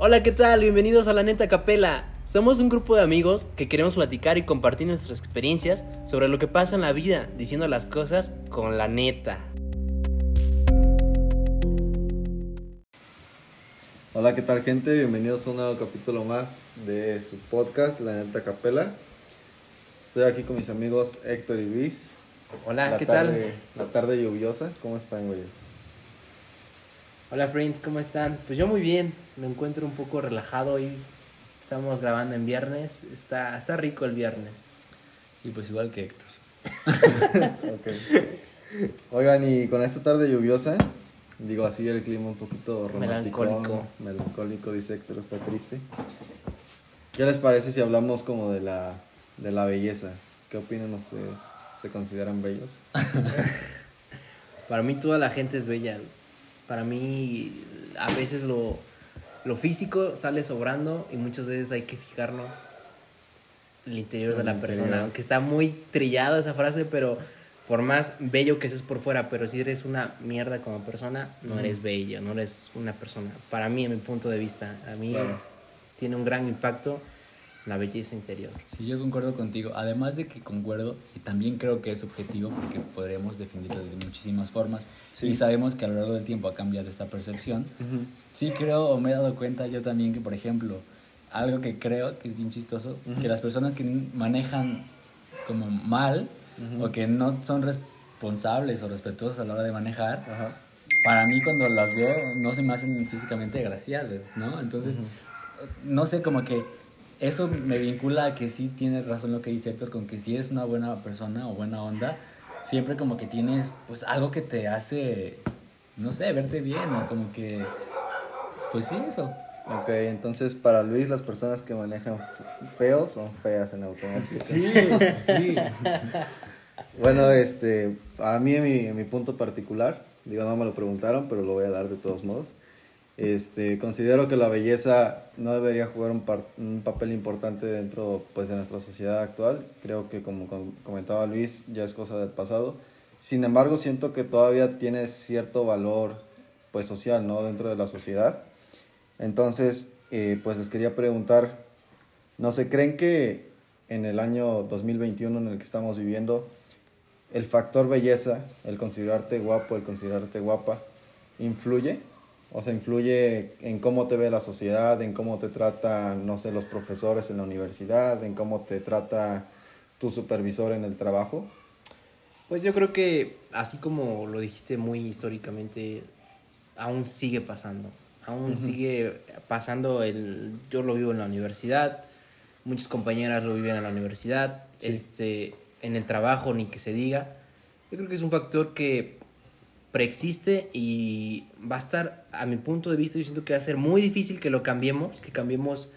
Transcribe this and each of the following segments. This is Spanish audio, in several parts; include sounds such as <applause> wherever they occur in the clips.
Hola, ¿qué tal? Bienvenidos a La Neta Capela. Somos un grupo de amigos que queremos platicar y compartir nuestras experiencias sobre lo que pasa en la vida, diciendo las cosas con la neta. Hola, ¿qué tal gente? Bienvenidos a un nuevo capítulo más de su podcast, La Neta Capela. Estoy aquí con mis amigos Héctor y Luis. Hola, La ¿qué tarde- tal? La tarde lluviosa. ¿Cómo están, güeyes? Hola, friends, ¿cómo están? Pues yo muy bien, me encuentro un poco relajado hoy. Estamos grabando en viernes, está, está rico el viernes. Sí, pues igual que Héctor. <laughs> Oigan, y con esta tarde lluviosa, digo así el clima un poquito romántico. Melancólico. Melancólico, dice Héctor, está triste. ¿Qué les parece si hablamos como de la, de la belleza? ¿Qué opinan ustedes? ¿Se consideran bellos? <laughs> Para mí toda la gente es bella. Para mí a veces lo, lo físico sale sobrando y muchas veces hay que fijarnos el interior de la interior. persona. Aunque está muy trillada esa frase, pero por más bello que seas por fuera, pero si eres una mierda como persona, no Ujú. eres bello, no eres una persona. Para mí, en mi punto de vista, a mí Claro. tiene un gran impacto la belleza interior. Sí, yo concuerdo contigo. Además de que concuerdo, y también creo que es subjetivo porque podremos definirlo de muchísimas formas. Sí. Y sabemos que a lo largo del tiempo ha cambiado esta percepción. Sí creo o me he dado cuenta yo también que, por ejemplo, algo que creo que es bien chistoso, Ujú. que las personas que manejan como mal Ujú. o que no son responsables o respetuosas a la hora de manejar, para mí cuando las veo no se me hacen físicamente graciables, ¿no? Entonces, no sé, como que eso me vincula a que sí tienes razón lo que dice Héctor, con que si eres una buena persona o buena onda, siempre como que tienes pues algo que te hace, no sé, verte bien o como que, pues sí, eso. Ok, entonces para Luis las personas que manejan feos son feas en automático. sí. <laughs> Bueno, este, a mí en mi, en mi punto particular, digo, no me lo preguntaron, pero lo voy a dar de todos modos. Este, considero que la belleza no debería jugar un, papel importante dentro pues, de nuestra sociedad actual. Creo que como com- comentaba Luis, ya es cosa del pasado. Sin embargo, siento que todavía tiene cierto valor pues, social ¿no? dentro de la sociedad. Entonces, eh, pues les quería preguntar, no sé, ¿creen que en el año 2021 en el que estamos viviendo, el factor belleza, el considerarte guapo, el considerarte guapa, influye? O sea, influye en cómo te ve la sociedad, en cómo te tratan, no sé, los profesores en la universidad, en cómo te trata tu supervisor en el trabajo. Pues yo creo que, así como lo dijiste muy históricamente, aún sigue pasando. Aún sigue pasando el... Yo lo vivo en la universidad, muchas compañeras lo viven en la universidad, Sí. este, en el trabajo, ni que se diga. Yo creo que es un factor que preexiste y va a estar, a mi punto de vista, yo siento que va a ser muy difícil que lo cambiemos, que cambiemos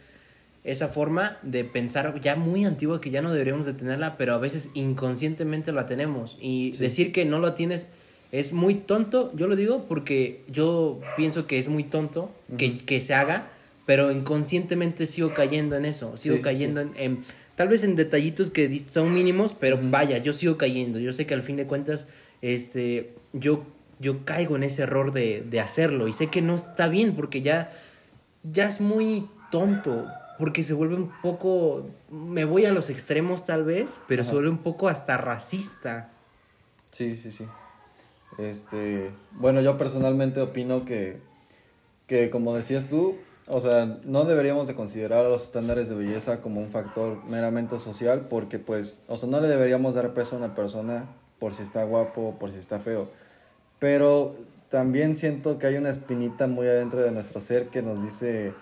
esa forma de pensar ya muy antigua que ya no deberíamos de tenerla, pero a veces inconscientemente la tenemos. Y Sí. decir que no la tienes es muy tonto, yo lo digo porque yo pienso que es muy tonto que, que se haga, pero inconscientemente sigo cayendo en eso, sigo Sí, sí, cayendo En, en- tal vez en detallitos que son mínimos, pero vaya, yo sigo cayendo. Yo sé que al fin de cuentas, este, yo, yo caigo en ese error de, de hacerlo y sé que no está bien porque ya, ya es muy tonto, porque se vuelve un poco, me voy a los extremos tal vez, pero se Ajá. vuelve un poco hasta racista. Sí, sí, sí. Este, bueno, yo personalmente opino que, que como decías tú, o sea, no deberíamos de considerar los estándares de belleza como un factor meramente social porque pues, o sea, no le deberíamos dar peso a una persona por si está guapo, por si está feo. Pero también siento que hay una espinita muy adentro de nuestro ser que nos dice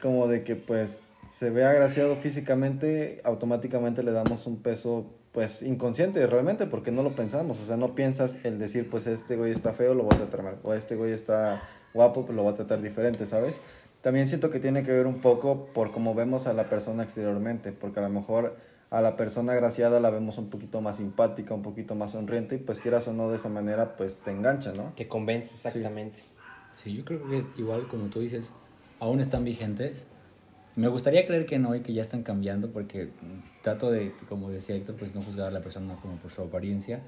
como de que pues se ve agraciado físicamente, automáticamente le damos un peso pues inconsciente realmente porque no lo pensamos, o sea, no piensas el decir pues este güey está feo, lo voy a tratar mal, o este güey está guapo, pues lo voy a tratar diferente, ¿sabes? También siento que tiene que ver un poco por cómo vemos a la persona exteriormente, porque a lo mejor a la persona agraciada la vemos un poquito más simpática, un poquito más sonriente y pues quieras o no de esa manera pues te engancha, ¿no? Te convence exactamente. Sí, yo creo que igual como tú dices, aún están vigentes. Me gustaría creer que no y que ya están cambiando porque trato de, como decía Héctor, pues no juzgar a la persona como por su apariencia,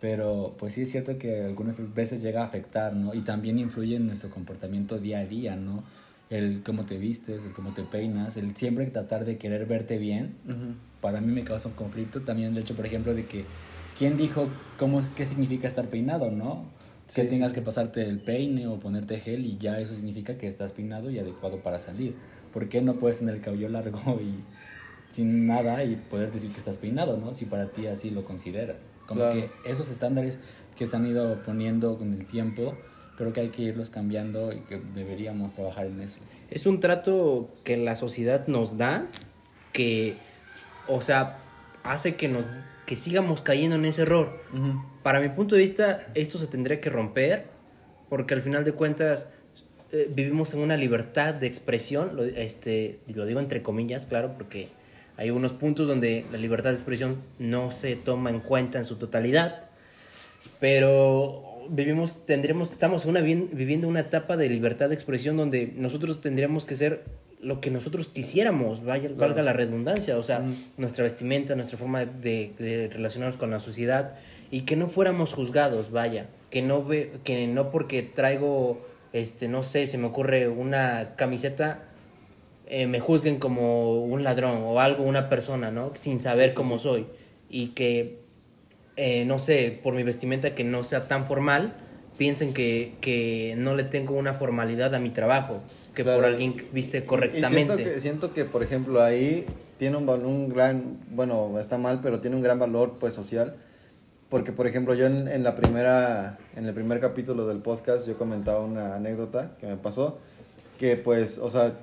pero pues sí es cierto que algunas veces llega a afectar, ¿no? Y también influye en nuestro comportamiento día a día, ¿no? El cómo te vistes, el cómo te peinas, el siempre tratar de querer verte bien, para mí me causa un conflicto. También el hecho, por ejemplo, de que, ¿quién dijo cómo, qué significa estar peinado, no? que tengas que pasarte el peine o ponerte gel y ya eso significa que estás peinado y adecuado para salir. ¿Por qué no puedes tener el cabello largo <laughs> y sin nada y poder decir que estás peinado, ¿no? Si para ti así lo consideras. Como que esos estándares que se han ido poniendo con el tiempo, creo que hay que irlos cambiando y que deberíamos trabajar en eso. Es un trato que la sociedad nos da que, o sea, hace que nos que sigamos cayendo en ese error. Para mi punto de vista, esto se tendría que romper porque al final de cuentas eh, vivimos en una libertad de expresión, lo, este, lo digo entre comillas, claro, porque hay unos puntos donde la libertad de expresión no se toma en cuenta en su totalidad, pero vivimos, tendremos, estamos una, viviendo una etapa de libertad de expresión donde nosotros tendríamos que ser lo que nosotros quisiéramos, vaya, valga la redundancia, o sea, nuestra vestimenta, nuestra forma de, de, relacionarnos con la sociedad y que no fuéramos juzgados, vaya, que no, ve, que no porque traigo, este, no sé, se me ocurre una camiseta eh, me juzguen como un ladrón o algo, una persona, ¿no? Sin saber cómo soy. Y que, eh, no sé, por mi vestimenta que no sea tan formal, piensen que, que no le tengo una formalidad a mi trabajo, que por alguien viste correctamente. siento, que, siento que, por ejemplo, ahí tiene un, un gran, bueno, está mal, pero tiene un gran valor, pues, social. Porque, por ejemplo, yo en, en la primera, en el primer capítulo del podcast, yo comentaba una anécdota que me pasó, que, pues, o sea,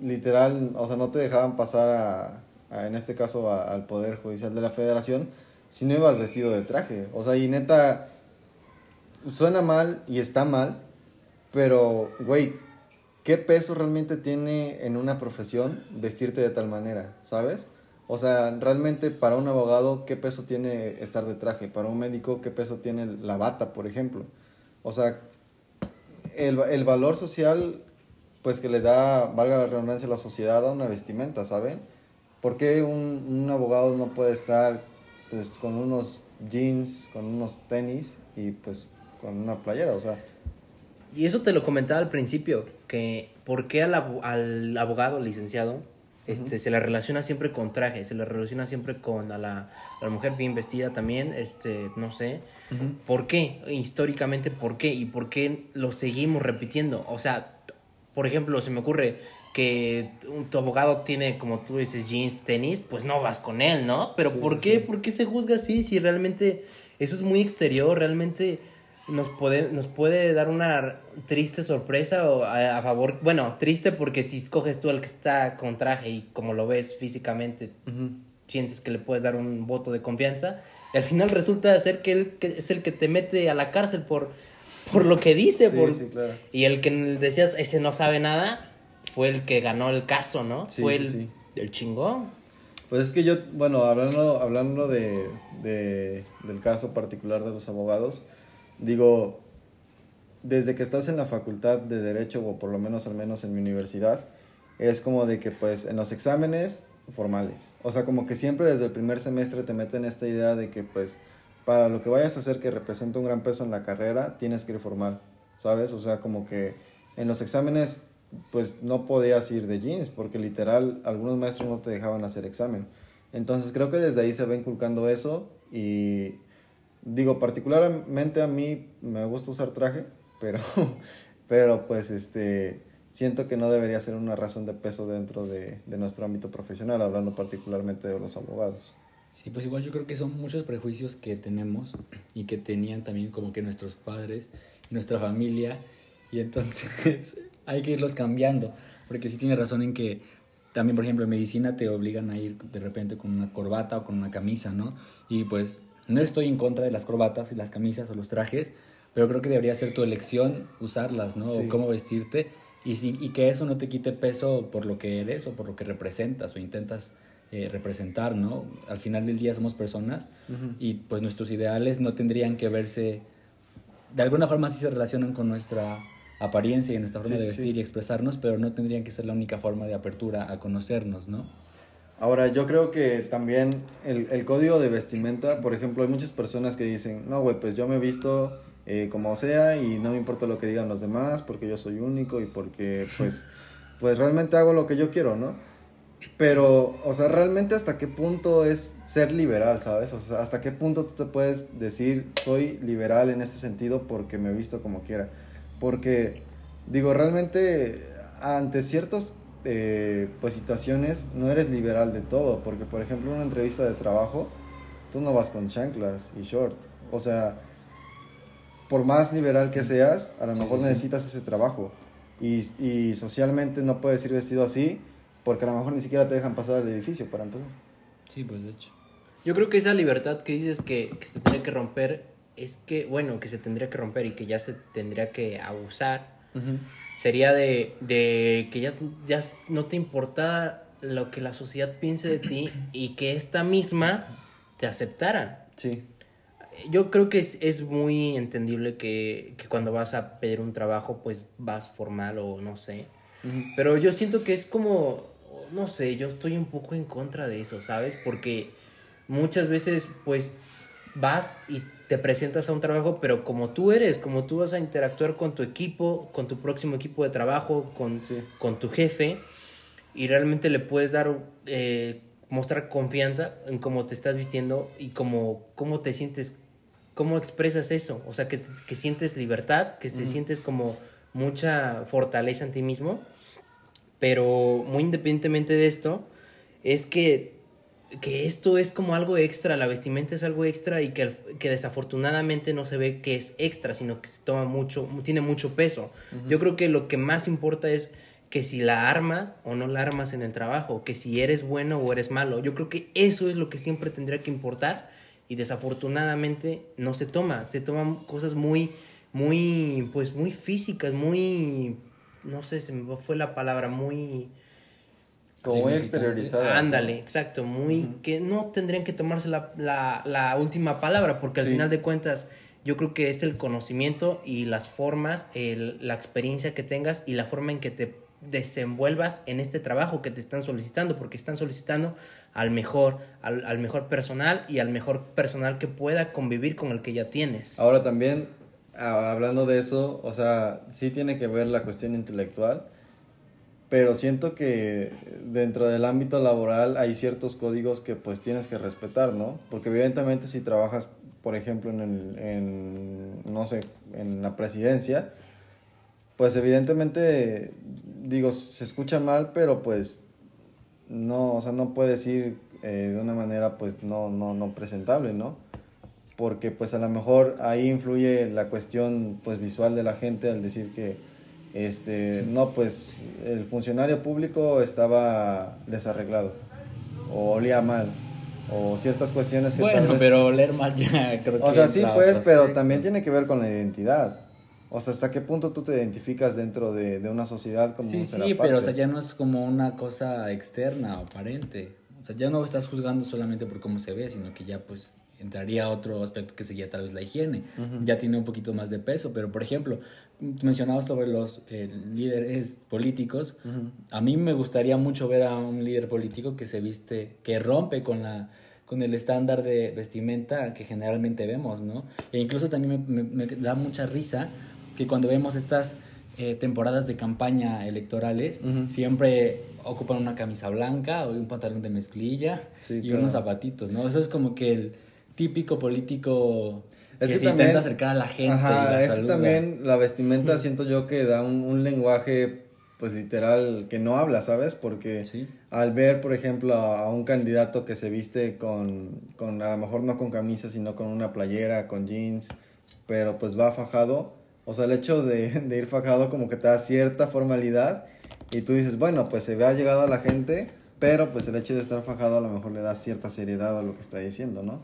literal, o sea, no te dejaban pasar a, en este caso, al Poder Judicial de la Federación si no ibas vestido de traje. O sea, y neta, suena mal y está mal, pero, güey, ¿qué peso realmente tiene en una profesión vestirte de tal manera, ¿sabes? O sea, realmente para un abogado, ¿qué peso tiene estar de traje? Para un médico, ¿qué peso tiene la bata, por ejemplo? O sea, el, el valor social pues que le da, valga la redundancia, la sociedad a una vestimenta, ¿saben? ¿Por qué un, un abogado no puede estar pues, con unos jeans, con unos tenis y pues con una playera? O sea... Y eso te lo comentaba al principio, que ¿por qué al, al abogado, licenciado, este, se le relaciona siempre con traje, se le relaciona siempre con a la, a la mujer bien vestida también, este, no sé. ¿Por qué? Históricamente, ¿por qué? ¿Y por qué lo seguimos repitiendo? O sea, por ejemplo, se me ocurre que tu abogado tiene, como tú dices, jeans, tenis, pues no vas con él, ¿no? Pero ¿por qué? ¿Por qué se juzga así? Si realmente eso es muy exterior, realmente nos puede, nos puede dar una triste sorpresa o a, favor, bueno, triste porque si escoges tú al que está con traje y como lo ves físicamente, piensas que le puedes dar un voto de confianza, y al final resulta ser que él que es el que te mete a la cárcel por por lo que dice. por... Y el que decías, ese no sabe nada, fue el que ganó el caso, ¿no? fue el, el, chingón. Pues es que yo, bueno, hablando, hablando de, de, del caso particular de los abogados, digo, desde que estás en la facultad de Derecho, o por lo menos al menos en mi universidad, es como de que pues en los exámenes formales, o sea, como que siempre desde el primer semestre te meten esta idea de que pues para lo que vayas a hacer que represente un gran peso en la carrera, tienes que ir formal, ¿sabes? O sea, como que en los exámenes, pues no podías ir de jeans, porque literal algunos maestros no te dejaban hacer examen. Entonces creo que desde ahí se va inculcando eso y digo, particularmente a mí me gusta usar traje, pero, <laughs> pero pues este, siento que no debería ser una razón de peso dentro de, de nuestro ámbito profesional, hablando particularmente de los abogados. Sí, pues igual yo creo que son muchos prejuicios que tenemos y que tenían también como que nuestros padres nuestra familia y entonces <laughs> hay que irlos cambiando, porque sí tiene razón en que también, por ejemplo, en medicina te obligan a ir de repente con una corbata o con una camisa, ¿no? Y pues no estoy en contra de las corbatas y las camisas o los trajes, pero creo que debería ser tu elección usarlas, ¿no? O cómo vestirte y, y que eso no te quite peso por lo que eres o por lo que representas o intentas eh, representar, ¿no? Al final del día somos personas y pues nuestros ideales no tendrían que verse, de alguna forma sí se relacionan con nuestra apariencia y nuestra forma de vestir y expresarnos, pero no tendrían que ser la única forma de apertura a conocernos, ¿no? Ahora, yo creo que también el, el código de vestimenta, por ejemplo, hay muchas personas que dicen, no, güey, pues yo me he visto eh, como sea y no me importa lo que digan los demás porque yo soy único y porque <laughs> pues pues realmente hago lo que yo quiero, ¿no? Pero, o sea, realmente hasta qué punto es ser liberal, ¿sabes? O sea, hasta qué punto tú te puedes decir, soy liberal en este sentido porque me he visto como quiera. Porque, digo, realmente ante ciertas eh, pues, situaciones no eres liberal de todo. Porque, por ejemplo, en una entrevista de trabajo, tú no vas con chanclas y short. O sea, por más liberal que seas, a lo Sí, mejor sí, sí. necesitas ese trabajo. Y, y socialmente no puedes ir vestido así porque a lo mejor ni siquiera te dejan pasar al edificio para empezar. Sí, pues de hecho. Yo creo que esa libertad que dices que, que se tendría que romper es que, bueno, que se tendría que romper y que ya se tendría que abusar, sería de, de que ya, ya no te importa lo que la sociedad piense de ti y que esta misma te aceptara. Sí. Yo creo que es, es muy entendible que, que cuando vas a pedir un trabajo, pues vas formal o no sé. Pero yo siento que es como, no sé, yo estoy un poco en contra de eso, ¿sabes? Porque muchas veces, pues, vas y te presentas a un trabajo, pero como tú eres, como tú vas a interactuar con tu equipo, con tu próximo equipo de trabajo, con, Sí. con tu jefe, y realmente le puedes dar, eh, mostrar confianza en cómo te estás vistiendo y cómo, cómo te sientes, cómo expresas eso, o sea, que, que sientes libertad, que se sientes como mucha fortaleza en ti mismo, pero muy independientemente de esto, es que, que esto es como algo extra, la vestimenta es algo extra y que, que desafortunadamente no se ve que es extra, sino que se toma mucho, tiene mucho peso. Yo creo que lo que más importa es que si la armas o no la armas en el trabajo, que si eres bueno o eres malo. Yo creo que eso es lo que siempre tendría que importar y desafortunadamente no se toma, se toman cosas muy, muy, pues muy físicas, muy, no sé, se me fue la palabra, muy... Como muy exteriorizada. Ándale, exacto, muy que no tendrían que tomarse la, la, la última palabra, porque al Sí. final de cuentas yo creo que es el conocimiento y las formas, el- la experiencia que tengas y la forma en que te desenvuelvas en este trabajo que te están solicitando, porque están solicitando al mejor, al, al mejor personal y al mejor personal que pueda convivir con el que ya tienes. Ahora también, a- hablando de eso, o sea, sí tiene que ver la cuestión intelectual, pero siento que dentro del ámbito laboral hay ciertos códigos que pues tienes que respetar, ¿no? Porque evidentemente si trabajas, por ejemplo, en, el, en no sé, en la presidencia, pues evidentemente, digo, se escucha mal, pero pues no, o sea, no puedes ir eh, de una manera pues no, no, no presentable, ¿no? Porque pues a lo mejor ahí influye la cuestión pues visual de la gente al decir que este no pues el funcionario público estaba desarreglado o olía mal o ciertas cuestiones que Bueno, vez- pero leer mal ya <laughs> creo que. o sea, sí, pues, pero también tiene que ver con la identidad. O sea, ¿hasta qué punto tú te identificas dentro de, de una sociedad como Sí, sí, pero o sea, ya no es como una cosa externa o aparente. O sea, ya no estás juzgando solamente por cómo se ve, sino que ya pues entraría otro aspecto que sería tal vez la higiene. Ya tiene un poquito más de peso, pero por ejemplo, mencionabas sobre los eh, líderes políticos. A mí me gustaría mucho ver a un líder político que se viste, que rompe con la con el estándar de vestimenta que generalmente vemos, ¿no? E incluso también me, me- me da mucha risa que cuando vemos estas eh, temporadas de campaña electorales, siempre ocupan una camisa blanca o un pantalón de mezclilla Sí, y claro. unos zapatitos, ¿no? Eso es como que el típico político Es que, que se también- intenta acercar a la gente. Ajá, la es también la vestimenta, siento yo que da un, un lenguaje, pues literal, que no habla, ¿sabes? Porque Sí. al ver, por ejemplo, a, a un candidato que se viste con, con, a lo mejor no con camisa, sino con una playera, con jeans, pero pues va fajado, o sea, el hecho de, <laughs> de ir fajado como que te da cierta formalidad y tú dices, bueno, pues se ve ha llegado a la gente, pero pues el hecho de estar fajado a lo mejor le da cierta seriedad a lo que está diciendo, ¿no?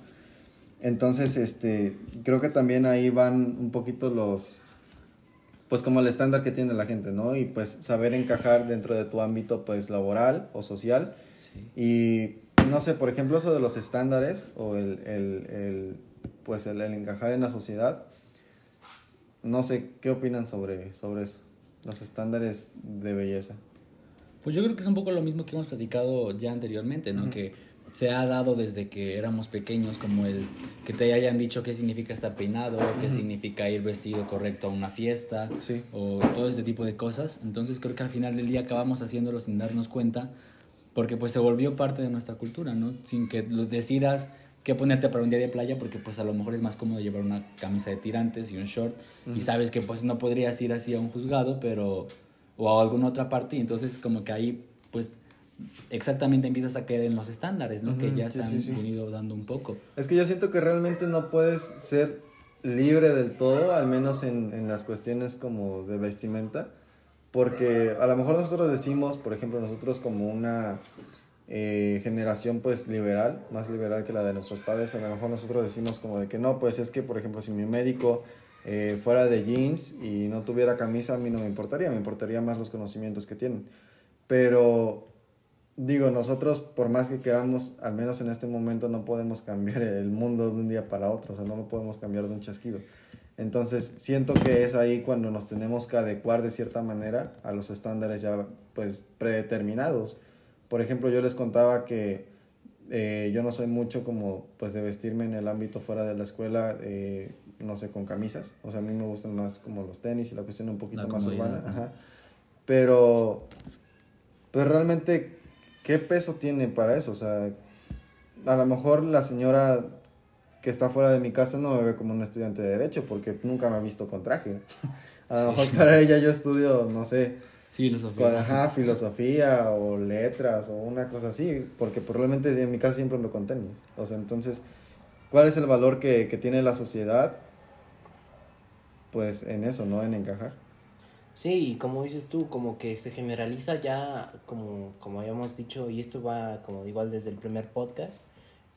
Entonces, este, creo que también ahí van un poquito los, pues como el estándar que tiene la gente, ¿no? Y pues saber encajar dentro de tu ámbito, pues laboral o social. Sí. Y no sé, por ejemplo, eso de los estándares o el, el, el, pues el, el encajar en la sociedad. No sé, ¿qué opinan sobre, sobre eso? Los estándares de belleza. Pues yo creo que es un poco lo mismo que hemos platicado ya anteriormente, ¿no? Que se ha dado desde que éramos pequeños, como el que te hayan dicho qué significa estar peinado, qué significa ir vestido correcto a una fiesta, Sí. o todo este tipo de cosas. Entonces creo que al final del día acabamos haciéndolo sin darnos cuenta, porque pues se volvió parte de nuestra cultura, ¿no? Sin que lo decidas qué ponerte para un día de playa, porque pues a lo mejor es más cómodo llevar una camisa de tirantes y un short, y sabes que pues no podrías ir así a un juzgado, pero o a alguna otra parte, y entonces como que ahí pues exactamente empiezas a caer en los estándares, ¿no? que Ujú, ya sí, se han sí. venido dando un poco. Es que yo siento que realmente no puedes ser libre del todo, al menos en, en las cuestiones como de vestimenta, porque a lo mejor nosotros decimos, por ejemplo, nosotros como una eh, generación pues liberal, más liberal que la de nuestros padres, a lo mejor nosotros decimos como de que no, pues es que, por ejemplo, si mi médico eh, fuera de jeans y no tuviera camisa, a mí no me importaría, me importaría más los conocimientos que tienen. Pero digo, nosotros por más que queramos, al menos en este momento no podemos cambiar el mundo de un día para otro, o sea, no lo podemos cambiar de un chasquido. Entonces, siento que es ahí cuando nos tenemos que adecuar de cierta manera a los estándares ya pues predeterminados. Por ejemplo, yo les contaba que eh, yo no soy mucho como pues de vestirme en el ámbito fuera de la escuela, eh, no sé, con camisas. O sea, a mí me gustan más como los tenis y la cuestión un poquito La más urbana. Pero, pero realmente, ¿qué peso tiene para eso? O sea, a lo mejor la señora que está fuera de mi casa no me ve como un estudiante de derecho porque nunca me ha visto con traje. A lo mejor para ella yo estudio, no sé, Filosofía. ajá, filosofía o letras o una cosa así, porque probablemente en mi casa siempre me con tenis. O sea, entonces, ¿cuál es el valor que, que tiene la sociedad? Pues en eso, ¿no? En encajar. Sí, y como dices tú, como que se generaliza ya, como, como habíamos dicho, y esto va como igual desde el primer podcast,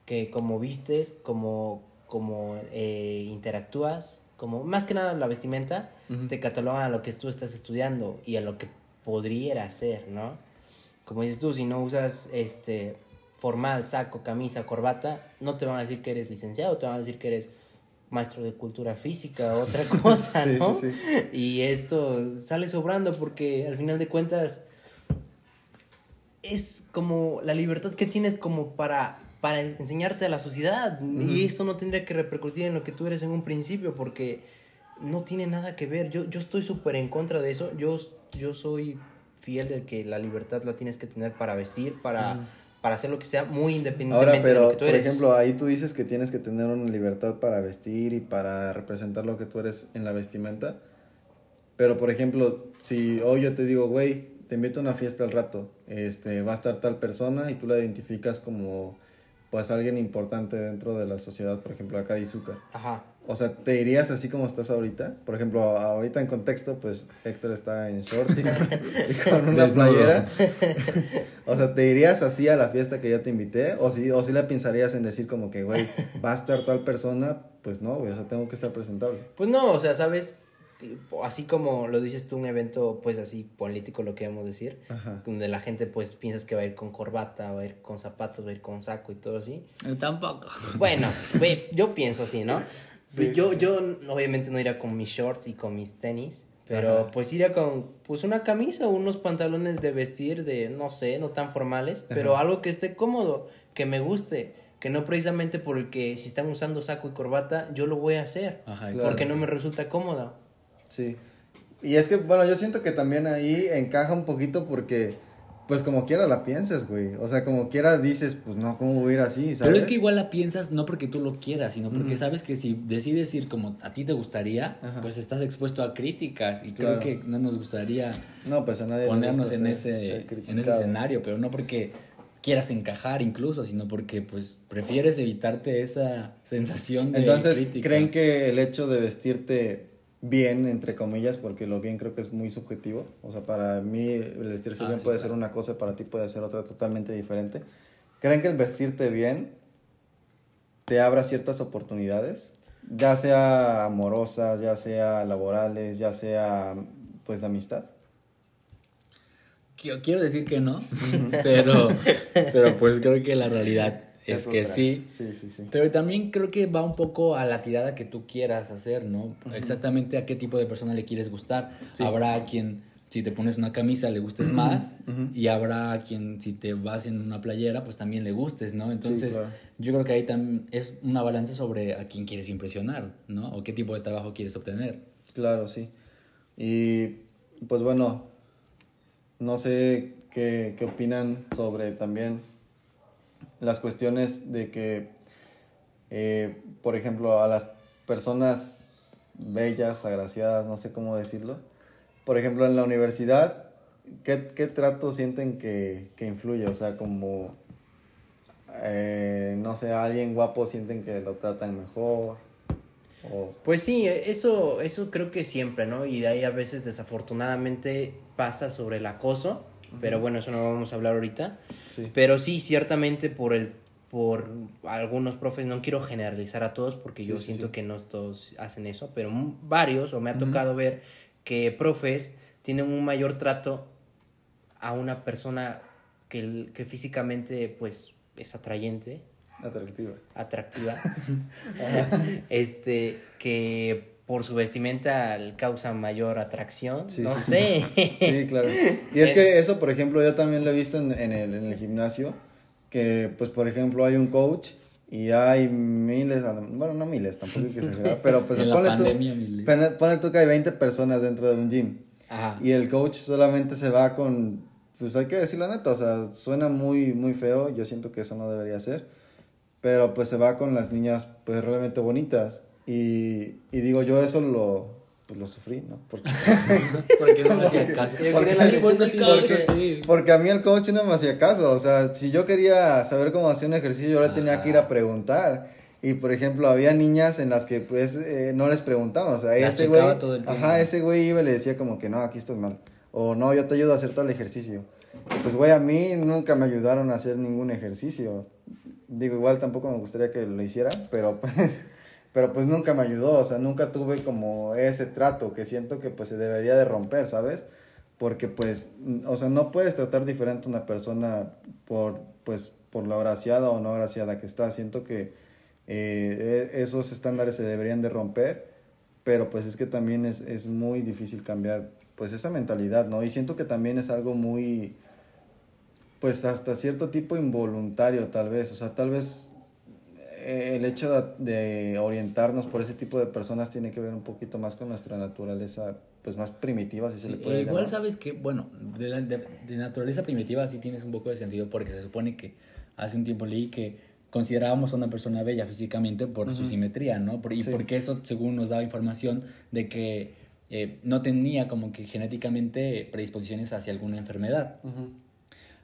que como vistes, como, como eh, interactúas, como más que nada la vestimenta, Ujú. te catalogan a lo que tú estás estudiando y a lo que podría ser, ¿no? Como dices tú, si no usas este formal, saco, camisa, corbata, no te van a decir que eres licenciado, te van a decir que eres maestro de cultura física, <laughs> otra cosa, Sí, ¿no? sí, sí. Y esto sale sobrando porque al final de cuentas es como la libertad que tienes como para, para enseñarte a la sociedad. Y eso no tendría que repercutir en lo que tú eres en un principio porque no tiene nada que ver. Yo, yo estoy súper en contra de eso. Yo, yo soy fiel de que la libertad la tienes que tener para vestir, para, para hacer lo que sea, muy independientemente Ahora, de lo pero, que tú por eres. ejemplo, ahí tú dices que tienes que tener una libertad para vestir y para representar lo que tú eres en la vestimenta. Pero, por ejemplo, si hoy yo te digo, güey, te invito a una fiesta al rato, este, va a estar tal persona y tú la identificas como, pues, alguien importante dentro de la sociedad, por ejemplo, acá de Izuka. Ajá. O sea, ¿te irías así como estás ahorita? Por ejemplo, ahorita en contexto, pues Héctor está en short y con, <laughs> una Desnudo. playera. <laughs> o sea, ¿te irías así a la fiesta que ya te invité? O si, o si le pensarías en decir como que, güey, va a estar tal persona, pues no, güey, o sea, tengo que estar presentable. Pues no, o sea, sabes, así como lo dices tú, un evento pues así político, lo queremos decir, Ajá. donde la gente pues piensas que va a ir con corbata, va a ir con zapatos, va a ir con saco y todo así. Tampoco. Bueno, <laughs> ve, yo pienso así, ¿no? Sí, yo, sí, yo obviamente no iría con mis shorts y con mis tenis, pero Ajá. pues iría con pues una camisa o unos pantalones de vestir de, no sé, no tan formales, pero algo que esté cómodo, que me guste, que no precisamente porque si están usando saco y corbata, yo lo voy a hacer, Ajá, Claro. porque no me resulta cómodo. Sí. Y es que, bueno, yo siento que también ahí encaja un poquito porque, pues como quiera la piensas, güey. O sea, como quiera dices, pues no, ¿cómo voy a ir así? ¿sabes? Pero es que igual la piensas no porque tú lo quieras, sino porque sabes que si decides ir como a ti te gustaría, Ajá. pues estás expuesto a críticas y Claro. creo que no nos gustaría No, pues a nadie ponernos en ser- ese, ser en ese escenario, pero no porque quieras encajar incluso, sino porque pues prefieres evitarte esa sensación de Entonces, crítica. ¿creen que el hecho de vestirte bien, entre comillas, porque lo bien creo que es muy subjetivo, o sea, para mí el vestirse Ah, bien sí, puede claro. ser una cosa, para ti puede ser otra totalmente diferente. ¿Creen que el vestirte bien te abra ciertas oportunidades? Ya sea amorosas, ya sea laborales, ya sea pues de amistad. Quiero quiero decir que no, <laughs> pero, pero pues creo que la realidad es, que sí. Sí, sí, sí. Pero también creo que va un poco a la tirada que tú quieras hacer, ¿no? Exactamente a qué tipo de persona le quieres gustar. Sí. Habrá quien si te pones una camisa le gustes más y habrá quien si te vas en una playera pues también le gustes, ¿no? Entonces yo creo que ahí también es una balanza sobre a quién quieres impresionar, ¿no? O qué tipo de trabajo quieres obtener. Claro, sí. Y pues bueno, no sé qué, qué opinan sobre también las cuestiones de que, eh, por ejemplo, a las personas bellas, agraciadas, no sé cómo decirlo, por ejemplo, en la universidad, ¿qué, qué trato sienten que, que, influye? O sea, como, eh, no sé, alguien guapo sienten que lo tratan mejor. O... Pues sí, eso, eso creo que siempre, ¿no? Y de ahí a veces desafortunadamente pasa sobre el acoso, pero bueno, eso no vamos a hablar ahorita. Sí. Pero sí, ciertamente por el por algunos profes, no quiero generalizar a todos porque yo siento que no todos hacen eso, pero varios, o me ha tocado ver que profes tienen un mayor trato a una persona que, que físicamente pues es atrayente. Atractiva. Atractiva. <laughs> este, que por su vestimenta causa mayor atracción. no sé. <laughs> sí, claro. Y es <laughs> que eso, por ejemplo, yo también lo he visto en, en, el, en el gimnasio, que pues por ejemplo hay un coach y hay miles, bueno, no miles, tampoco hay que exagerar, pero pues <laughs> pone, tú, pone, tú que hay 20 personas dentro de un gym. Y el coach solamente se va con, pues hay que decir la neta, o sea, suena muy, muy feo, yo siento que eso no debería ser, pero pues se va con las niñas pues realmente bonitas. Y, y digo, yo eso lo, pues lo sufrí, ¿no? Porque, <laughs> porque no me hacía caso. Porque, porque, a mí el coach no me hacía caso. O sea, si yo quería saber cómo hacer un ejercicio, yo le tenía que ir a preguntar. Y por ejemplo, había niñas en las que pues eh, no les preguntaban. O sea, ese güey. Ajá, ese güey iba y le decía como que no, aquí estás mal. O no, yo te ayudo a hacer todo el ejercicio. pues güey, a mí nunca me ayudaron a hacer ningún ejercicio. Digo, igual tampoco me gustaría que lo hiciera, pero pues pero pues nunca me ayudó, o sea, nunca tuve como ese trato que siento que pues se debería de romper, ¿sabes? Porque pues, o sea, no puedes tratar diferente a una persona por, pues, por lo agraciada o no agraciada que está, siento que eh, e, esos estándares se deberían de romper, pero pues es que también es, es muy difícil cambiar pues esa mentalidad, ¿no? Y siento que también es algo muy, pues hasta cierto tipo involuntario tal vez, o sea, tal vez el hecho de, orientarnos por ese tipo de personas tiene que ver un poquito más con nuestra naturaleza, pues más primitiva, si se le puede Igual sabes que, bueno, de, de, naturaleza primitiva sí tienes un poco de sentido porque se supone que hace un tiempo leí que considerábamos a una persona bella físicamente por su simetría, ¿no? y porque eso, según nos daba información de que eh, no tenía como que genéticamente predisposiciones hacia alguna enfermedad.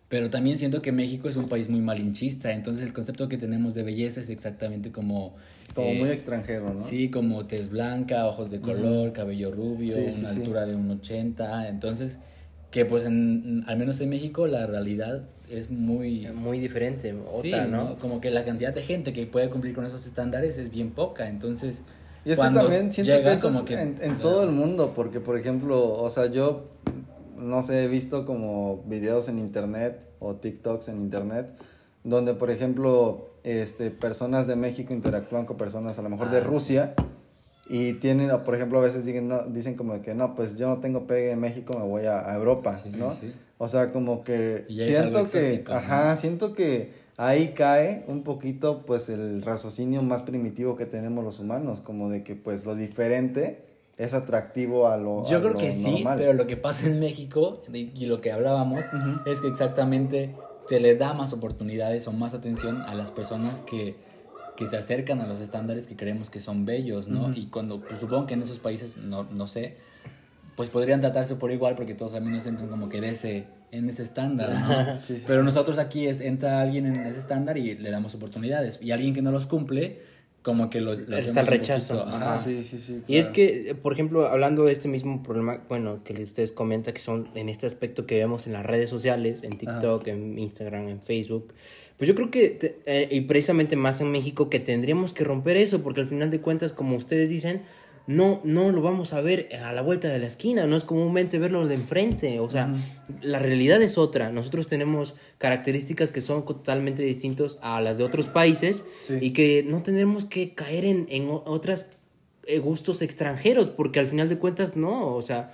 Pero también siento que México es un país muy malinchista, entonces el concepto que tenemos de belleza es exactamente como... Como muy eh, extranjero, ¿no? Sí, como tez blanca, ojos de color, cabello rubio, una altura de un 80, entonces que pues en, al menos en México la realidad es muy... Muy diferente, otra, ¿no? Como que la cantidad de gente que puede cumplir con esos estándares es bien poca, entonces... Y es que también siento que eso como que, en, en todo el mundo, porque por ejemplo, o sea, yo no sé, he visto como videos en internet o TikToks en internet donde, por ejemplo, este, personas de México interactúan con personas a lo mejor de ah, Rusia y tienen, por ejemplo, a veces dicen, no, dicen como que no, pues yo no tengo pegue en México, me voy a, Europa, ¿no? O sea, como que siento que, ajá, siento que ahí cae un poquito pues el raciocinio más primitivo que tenemos los humanos, como de que pues lo diferente es atractivo a lo Yo creo que sí, pero lo que pasa en México y lo que hablábamos es que exactamente se le da más oportunidades o más atención a las personas que, que se acercan a los estándares que creemos que son bellos, ¿no? Y cuando, pues, supongo que en esos países, no, no sé, pues podrían tratarse por igual porque todos a nos entran como que de ese, en ese estándar, ¿no? Pero nosotros aquí es, entra alguien en ese estándar y le damos oportunidades. Y alguien que no los cumple, como que lo, está el rechazo. Sí, sí, sí, Y es que, por ejemplo, hablando de este mismo problema, bueno, que ustedes comentan que son en este aspecto que vemos en las redes sociales, en TikTok, en Instagram, en Facebook, pues yo creo que, eh, y precisamente más en México, que tendríamos que romper eso, porque al final de cuentas, como ustedes dicen, no, no lo vamos a ver a la vuelta de la esquina, no es comúnmente verlo de enfrente, o sea, la realidad es otra, nosotros tenemos características que son totalmente distintas a las de otros países y que no tendremos que caer en, en otros eh, gustos extranjeros, porque al final de cuentas no, o sea,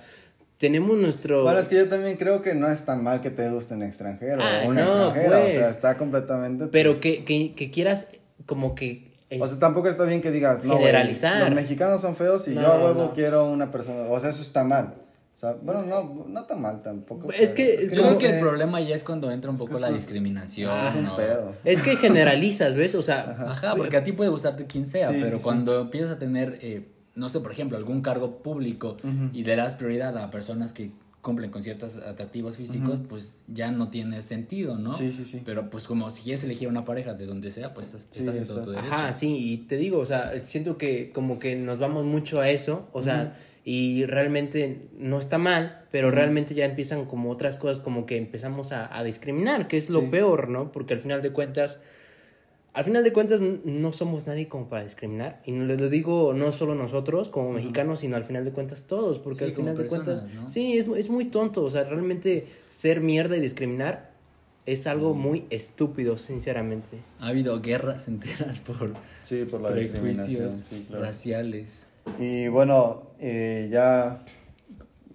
tenemos nuestro... Bueno, es que yo también creo que no es tan mal que te guste un extranjero Ah, o una no, extranjera, pues. o sea, está completamente... Pero pues, que, que, que quieras como que... O sea, tampoco está bien que digas, no, Generalizar. los mexicanos son feos y No, yo a huevo no. quiero una persona, o sea, eso está mal. O sea, bueno, no, no tan mal tampoco. Es pero- que- Yo no creo que sé. el problema ya es cuando entra un Es que poco la es- discriminación. es un ¿no? pedo. Es que generalizas, ¿ves? O sea, Ajá, porque a ti puede gustarte quien sea, Sí, pero sí, sí. cuando empiezas a tener, eh, no sé, por ejemplo, algún cargo público y le das prioridad a personas que cumplen con ciertos atractivos físicos, pues ya no tiene sentido, ¿no? Sí, sí, sí. Pero pues como si quieres elegir una pareja de donde sea, pues estás, Sí, estás en todo tu derecho. Ajá, sí, y te digo, o sea, siento que como que nos vamos mucho a eso, o sea, y realmente no está mal, pero realmente ya empiezan como otras cosas, como que empezamos a, a discriminar, que es lo Sí. peor, ¿no? Porque al final de cuentas, al final de cuentas no somos nadie como para discriminar, y no lo lo digo no solo nosotros como mexicanos, sino al final de cuentas todos, porque Sí, al como final de cuentas, sí, es, es muy tonto, o sea, realmente ser mierda y discriminar es algo muy estúpido, sinceramente. Ha habido guerras enteras por Sí, por la discriminación, prejuicios sí, claro. raciales. Y bueno, eh, ya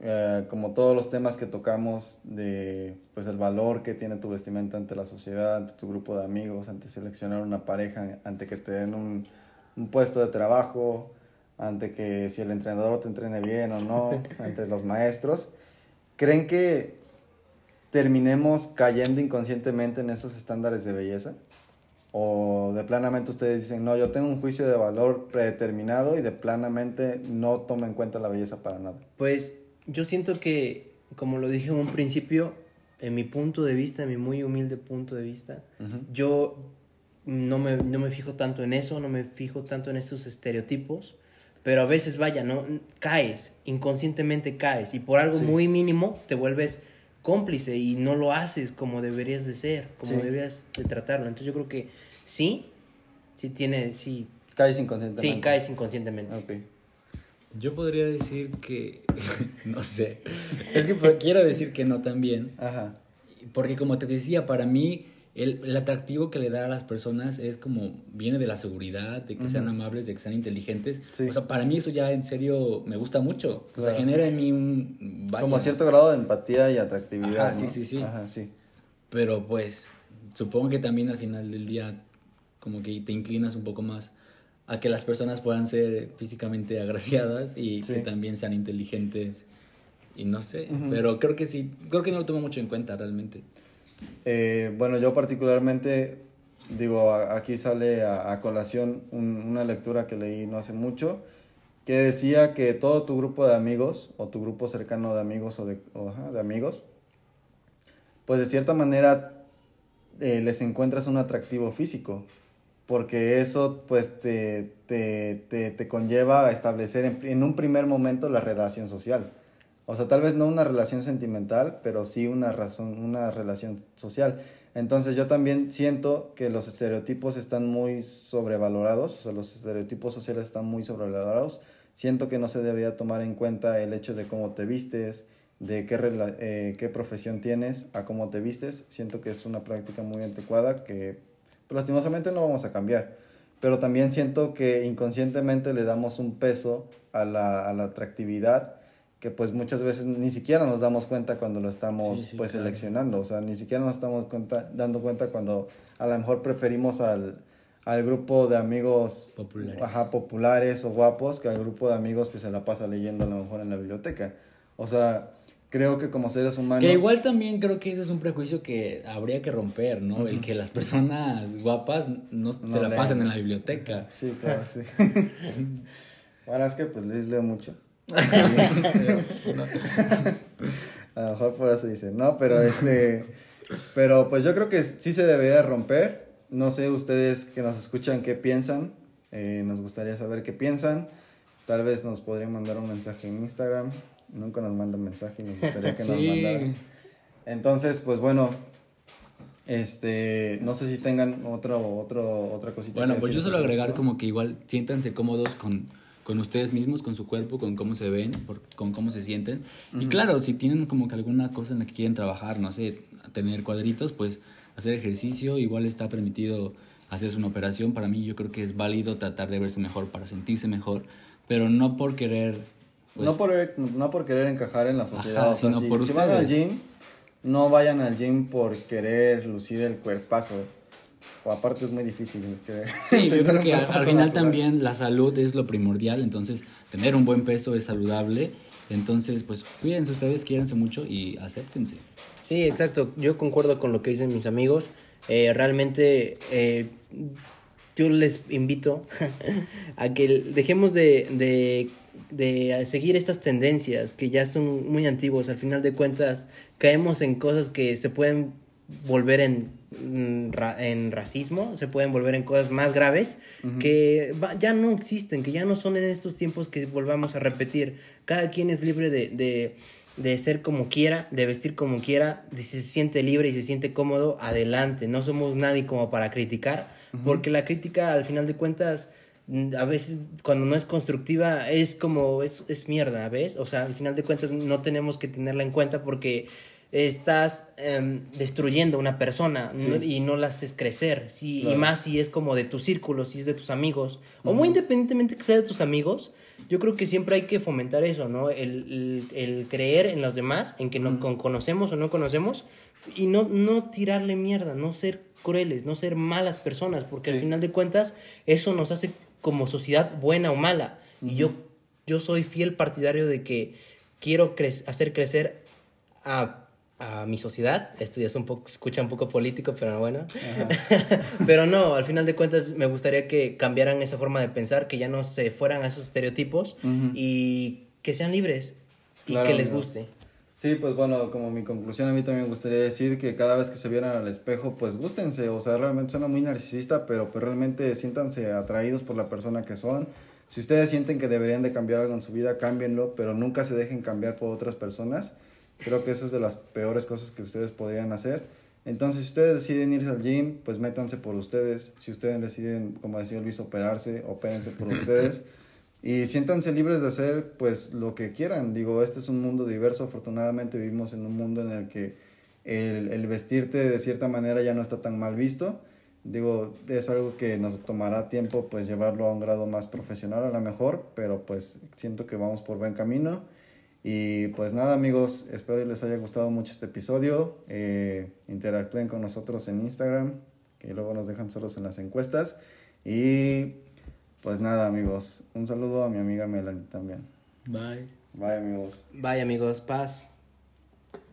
eh, como todos los temas que tocamos de pues el valor que tiene tu vestimenta ante la sociedad, ante tu grupo de amigos, ante seleccionar una pareja, ante que te den un, un puesto de trabajo, ante que si el entrenador te entrene bien o no, <laughs> ante los maestros, ¿creen que terminemos cayendo inconscientemente en esos estándares de belleza? O de planamente ustedes dicen, no, yo tengo un juicio de valor predeterminado y de planamente no tomo en cuenta la belleza para nada. Pues yo siento que, como lo dije en un principio, en mi punto de vista, en mi muy humilde punto de vista, yo no me, no me fijo tanto en eso, no me fijo tanto en esos estereotipos, pero a veces, vaya, ¿no? Caes, inconscientemente caes, y por algo Sí. muy mínimo te vuelves cómplice y no lo haces como deberías de ser, como Sí. deberías de tratarlo. Entonces yo creo que sí, sí tiene, sí, Caes inconscientemente. sí caes inconscientemente. Ok. Yo podría decir que, <laughs> no sé, es que quiero decir que no también, Ajá. porque como te decía, para mí el, el atractivo que le da a las personas es como, viene de la seguridad, de que sean amables, de que sean inteligentes. Sí. O sea, para mí eso ya en serio me gusta mucho. O sea, genera en mí un... vaya, Como cierto grado de empatía y atractividad. Ajá, sí, sí, sí. Ajá, sí. Pero pues supongo que también al final del día como que te inclinas un poco más a que las personas puedan ser físicamente agraciadas y Sí. que también sean inteligentes y no sé, Ujú. pero creo que sí, creo que no lo tomo mucho en cuenta realmente. Eh, bueno, yo particularmente, digo, aquí sale a, a colación un- una lectura que leí no hace mucho, que decía que todo tu grupo de amigos, o tu grupo cercano de amigos, o de, o, ajá, de amigos, pues de cierta manera eh, les encuentras un atractivo físico, porque eso pues te, te, te, te conlleva a establecer en, un primer momento la relación social. O sea, tal vez no una relación sentimental, pero sí una, razón, una relación social. Entonces yo también siento que los estereotipos están muy sobrevalorados, o sea, los estereotipos sociales están muy sobrevalorados. Siento que no se debería tomar en cuenta el hecho de cómo te vistes, de qué, eh, qué profesión tienes, a cómo te vistes. Siento que es una práctica muy anticuada que pues, lastimosamente no vamos a cambiar. Pero también siento que inconscientemente le damos un peso a la, a la atractividad que pues muchas veces ni siquiera nos damos cuenta cuando lo estamos Sí, sí, pues claro. seleccionando, o sea, ni siquiera nos estamos cuenta, dando cuenta cuando a lo mejor preferimos al, al grupo de amigos Populares. ajá, populares o guapos que al grupo de amigos que se la pasa leyendo a lo mejor en la biblioteca. O sea, creo que como seres humanos... Que igual también creo que ese es un prejuicio que habría que romper, ¿no? El que las personas guapas no, No se la leen. pasen en la biblioteca. Sí, claro, sí. <laughs> bueno, es que pues Luis leo mucho. <laughs> A lo mejor por eso dice, no, pero este, pero pues yo creo que sí se debería romper. No sé ustedes que nos escuchan qué piensan. Eh, nos gustaría saber qué piensan. Tal vez nos podrían mandar un mensaje en Instagram. Nunca nos mandan mensaje y nos gustaría que <laughs> nos Sí. mandaran. Entonces, pues bueno, este, no sé si tengan otro, otro, otra cosita. Bueno, que pues yo solo agregar esto. como que igual siéntanse cómodos con, con ustedes mismos, con su cuerpo, con cómo se ven, por- con cómo se sienten. Y claro, si tienen como que alguna cosa en la que quieren trabajar, no sé, tener cuadritos, pues hacer ejercicio, igual está permitido hacerse una operación. Para mí yo creo que es válido tratar de verse mejor para sentirse mejor, pero no por querer pues, no, por, no por querer encajar en la sociedad. Ajá, o sea, sino si, por si van al gym, no vayan al gym por querer lucir el cuerpazo. O aparte es muy difícil. querer <laughs> Sí, yo creo que al, al final natural. también la salud es lo primordial, entonces tener un buen peso es saludable, entonces pues cuídense ustedes, quiéranse mucho y acéptense. Sí, exacto. Yo concuerdo con lo que dicen mis amigos. Eh, realmente eh, yo les invito <laughs> a que dejemos de, de, de seguir estas tendencias que ya son muy antiguas. Al final de cuentas, caemos en cosas que se pueden volver en, mm, en racismo, se pueden volver en cosas más graves que va- ya no existen, que ya no son en estos tiempos que volvamos a repetir. Cada quien es libre de, de, de ser como quiera, de vestir como quiera, de si se siente libre y se siente cómodo, adelante. No somos nadie como para criticar, porque la crítica al final de cuentas a veces cuando no es constructiva es como es, es mierda, ¿ves? O sea, al final de cuentas no tenemos que tenerla en cuenta porque estás em, destruyendo una persona Sí. ¿no? y no la haces crecer. Sí, Y más si es como de tu círculo, si es de tus amigos, o muy independientemente que sea de tus amigos, yo creo que siempre hay que fomentar eso, ¿no? El, el- el creer en los demás, en que no con- conocemos o no conocemos, y no, no tirarle mierda, no ser crueles, no ser malas personas, porque al final de cuentas eso nos hace como sociedad buena o mala. Y yo, yo soy fiel partidario de que quiero cre- hacer crecer a, a mi sociedad. Esto ya es un poco, escucha un poco político, pero bueno. <laughs> pero no, al final de cuentas me gustaría que cambiaran esa forma de pensar, que ya no se fueran a esos estereotipos y que sean libres y Claro, que les guste. Sí, pues bueno, como mi conclusión a mí también me gustaría decir que cada vez que se vieran al espejo, pues gústense, o sea, realmente suena muy narcisista, pero pues realmente siéntanse atraídos por la persona que son. Si ustedes sienten que deberían de cambiar algo en su vida, cámbienlo, pero nunca se dejen cambiar por otras personas. Creo que eso es de las peores cosas que ustedes podrían hacer. Entonces, si ustedes deciden irse al gym, pues métanse por ustedes. Si ustedes deciden, como decía Luis, operarse, opérense por <laughs> ustedes. Y siéntanse libres de hacer pues lo que quieran. Digo, este es un mundo diverso. Afortunadamente vivimos en un mundo en el que el, el vestirte de cierta manera ya no está tan mal visto. Digo, es algo que nos tomará tiempo pues llevarlo a un grado más profesional a lo mejor, pero pues siento que vamos por buen camino. Y pues nada amigos, espero que les haya gustado mucho este episodio. Eh, interactúen con nosotros en Instagram, que luego nos dejan solos en las encuestas. Y pues nada amigos, un saludo a mi amiga Melanie también. Bye. Bye amigos. Bye amigos, paz.